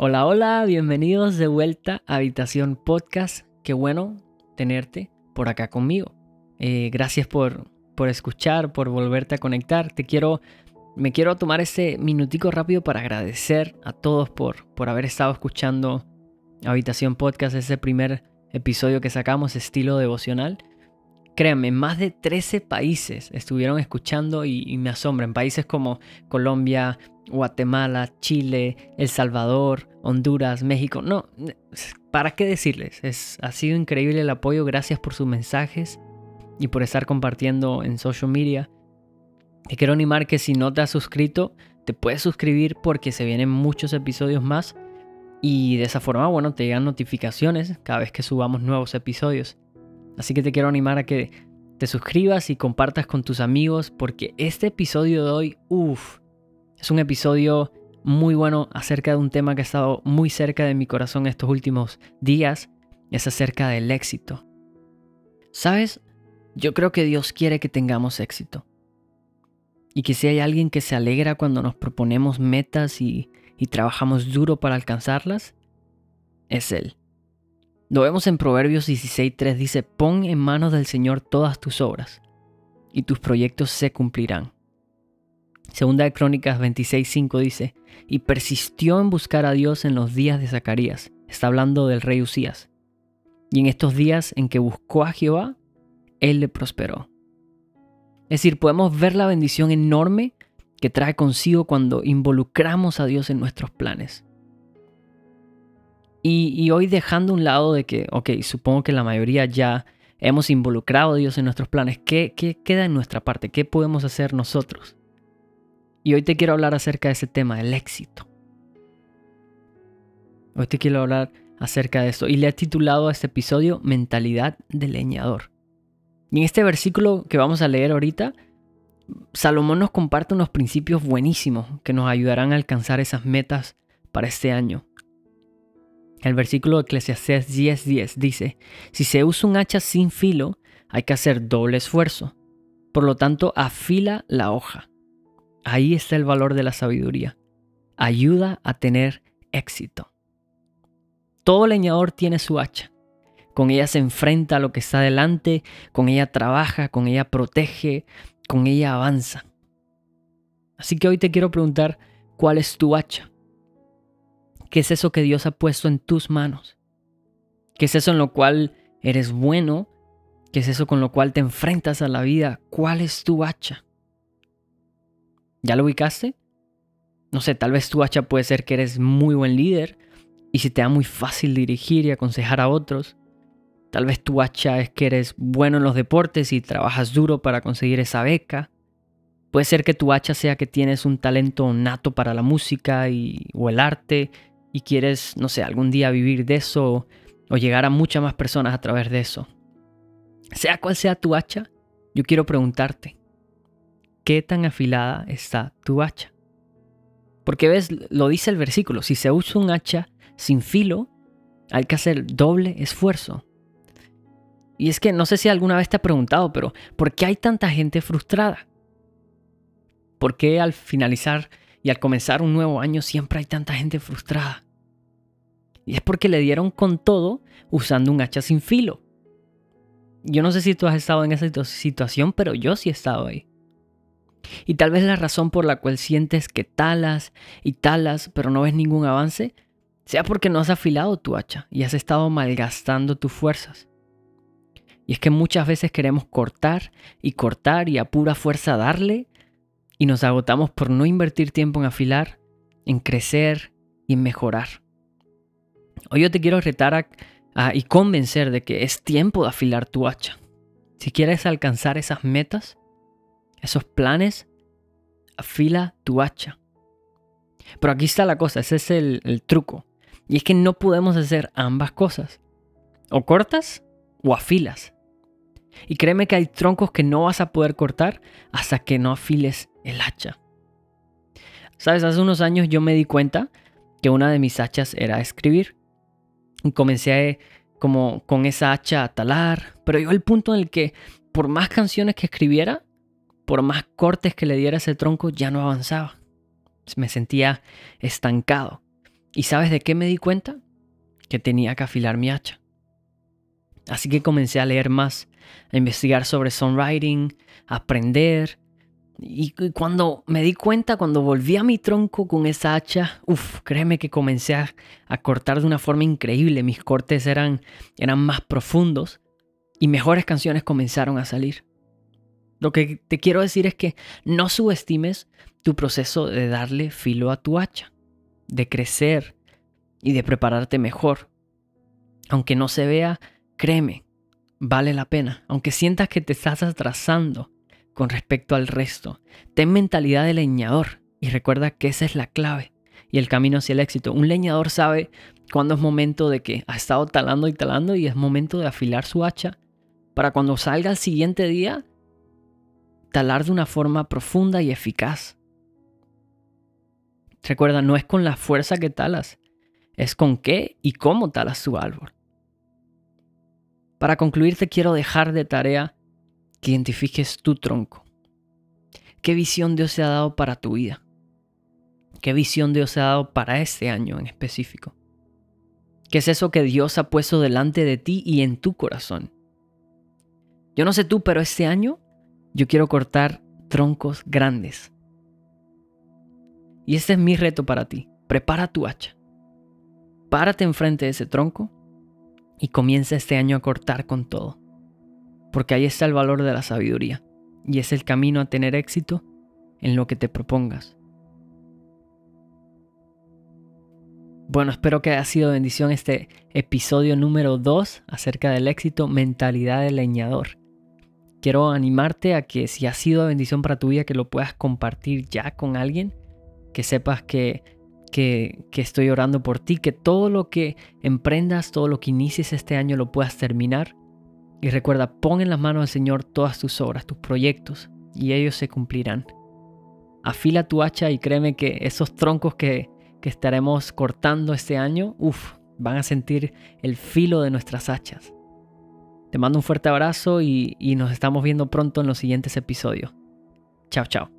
Hola, hola, bienvenidos de vuelta a Habitación Podcast. Qué bueno tenerte por acá conmigo. Eh, gracias por, por escuchar, por volverte a conectar. Te quiero, me quiero tomar este minutico rápido para agradecer a todos por, por haber estado escuchando Habitación Podcast, ese primer episodio que sacamos, estilo devocional. Créanme, más de 13 países estuvieron escuchando y, y me asombran. Países como Colombia, Guatemala, Chile, El Salvador, Honduras, México. No, ¿para qué decirles? Es, ha sido increíble el apoyo. Gracias por sus mensajes y por estar compartiendo en social media. Te quiero animar que si no te has suscrito, te puedes suscribir porque se vienen muchos episodios más. Y de esa forma, bueno, te llegan notificaciones cada vez que subamos nuevos episodios. Así que te quiero animar a que te suscribas y compartas con tus amigos porque este episodio de hoy, uff, es un episodio muy bueno acerca de un tema que ha estado muy cerca de mi corazón estos últimos días. Es acerca del éxito. ¿Sabes? Yo creo que Dios quiere que tengamos éxito. Y que si hay alguien que se alegra cuando nos proponemos metas y, y trabajamos duro para alcanzarlas, es Él. Lo vemos en Proverbios 16.3, dice, pon en manos del Señor todas tus obras, y tus proyectos se cumplirán. Segunda de Crónicas 26.5 dice, y persistió en buscar a Dios en los días de Zacarías. Está hablando del rey Usías. Y en estos días en que buscó a Jehová, Él le prosperó. Es decir, podemos ver la bendición enorme que trae consigo cuando involucramos a Dios en nuestros planes. Y, hoy dejando un lado de que, ok, supongo que la mayoría ya hemos involucrado a Dios en nuestros planes, ¿qué, qué queda en nuestra parte? ¿Qué podemos hacer nosotros? Y hoy te quiero hablar acerca de ese tema, el éxito. Hoy te quiero hablar acerca de esto. Y le he titulado a este episodio Mentalidad de leñador. Y en este versículo que vamos a leer ahorita, Salomón nos comparte unos principios buenísimos que nos ayudarán a alcanzar esas metas para este año. El versículo de Eclesiastés 10:10 dice, si se usa un hacha sin filo, hay que hacer doble esfuerzo. Por lo tanto, afila la hoja. Ahí está el valor de la sabiduría. Ayuda a tener éxito. Todo leñador tiene su hacha. Con ella se enfrenta a lo que está delante, con ella trabaja, con ella protege, con ella avanza. Así que hoy te quiero preguntar, ¿cuál es tu hacha? ¿Qué es eso que Dios ha puesto en tus manos? ¿Qué es eso en lo cual eres bueno? ¿Qué es eso con lo cual te enfrentas a la vida? ¿Cuál es tu hacha? ¿Ya lo ubicaste? No sé, tal vez tu hacha puede ser que eres muy buen líder y se te da muy fácil dirigir y aconsejar a otros. Tal vez tu hacha es que eres bueno en los deportes y trabajas duro para conseguir esa beca. Puede ser que tu hacha sea que tienes un talento nato para la música y, o el arte y quieres, no sé, algún día vivir de eso o llegar a muchas más personas a través de eso. Sea cual sea tu hacha, yo quiero preguntarte, qué tan afilada está tu hacha. Porque ves, lo dice el versículo, si se usa un hacha sin filo, hay que hacer doble esfuerzo. Y es que no sé si alguna vez te ha preguntado, pero ¿por qué hay tanta gente frustrada? ¿Por qué al finalizar y al comenzar un nuevo año siempre hay tanta gente frustrada? Y es porque le dieron con todo usando un hacha sin filo. Yo no sé si tú has estado en esa situación, pero yo sí he estado ahí. Y tal vez la razón por la cual sientes que talas y talas pero no ves ningún avance sea porque no has afilado tu hacha y has estado malgastando tus fuerzas. Y es que muchas veces queremos cortar y cortar y a pura fuerza darle y nos agotamos por no invertir tiempo en afilar, en crecer y en mejorar. Hoy yo te quiero retar y convencer de que es tiempo de afilar tu hacha. Si quieres alcanzar esas metas, esos planes, afila tu hacha. Pero aquí está la cosa, ese es el, el truco. Y es que no podemos hacer ambas cosas. O cortas o afilas. Y créeme que hay troncos que no vas a poder cortar hasta que no afiles el hacha. Sabes, hace unos años yo me di cuenta que una de mis hachas era escribir. Y comencé como con esa hacha a talar, pero llegó el punto en el que por más canciones que escribiera, por más cortes que le diera ese tronco, ya no avanzaba. Me sentía estancado. ¿Y sabes de qué me di cuenta? Que tenía que afilar mi hacha. Así que comencé a leer más, a investigar sobre songwriting, a aprender. Y cuando me di cuenta, cuando volví a mi tronco con esa hacha, uff, créeme que comencé a, cortar de una forma increíble. Mis cortes eran, eran más profundos y mejores canciones comenzaron a salir. Lo que te quiero decir es que no subestimes tu proceso de darle filo a tu hacha, de crecer y de prepararte mejor. Aunque no se vea, créeme, vale la pena. Aunque sientas que te estás atrasando con respecto al resto, ten mentalidad de leñador y recuerda que esa es la clave y el camino hacia el éxito. Un leñador sabe cuándo es momento de que ha estado talando y talando y es momento de afilar su hacha para cuando salga el siguiente día talar de una forma profunda y eficaz. Recuerda, no es con la fuerza que talas, es con qué y cómo talas tu árbol. Para concluir, te quiero dejar de tarea que identifiques tu tronco. ¿Qué visión Dios te ha dado para tu vida? ¿Qué visión Dios te ha dado para este año en específico? ¿Qué es eso que Dios ha puesto delante de ti y en tu corazón? Yo no sé tú, pero este año yo quiero cortar troncos grandes. Y este es mi reto para ti. Prepara tu hacha. Párate enfrente de ese tronco y comienza este año a cortar con todo. Porque ahí está el valor de la sabiduría y es el camino a tener éxito en lo que te propongas. Bueno, espero que haya sido bendición este episodio número 2 acerca del éxito mentalidad de leñador quiero animarte a que si ha sido bendición para tu vida, que lo puedas compartir ya con alguien, que sepas que, que, que, estoy orando por ti, que todo lo que emprendas, todo lo que inicies este año lo puedas terminar. Y recuerda, pon en las manos del Señor todas tus obras, tus proyectos, y ellos se cumplirán. Afila tu hacha y créeme que esos troncos que, que estaremos cortando este año, uff, van a sentir el filo de nuestras hachas. Te mando un fuerte abrazo y, y nos estamos viendo pronto en los siguientes episodios. Chao, chao.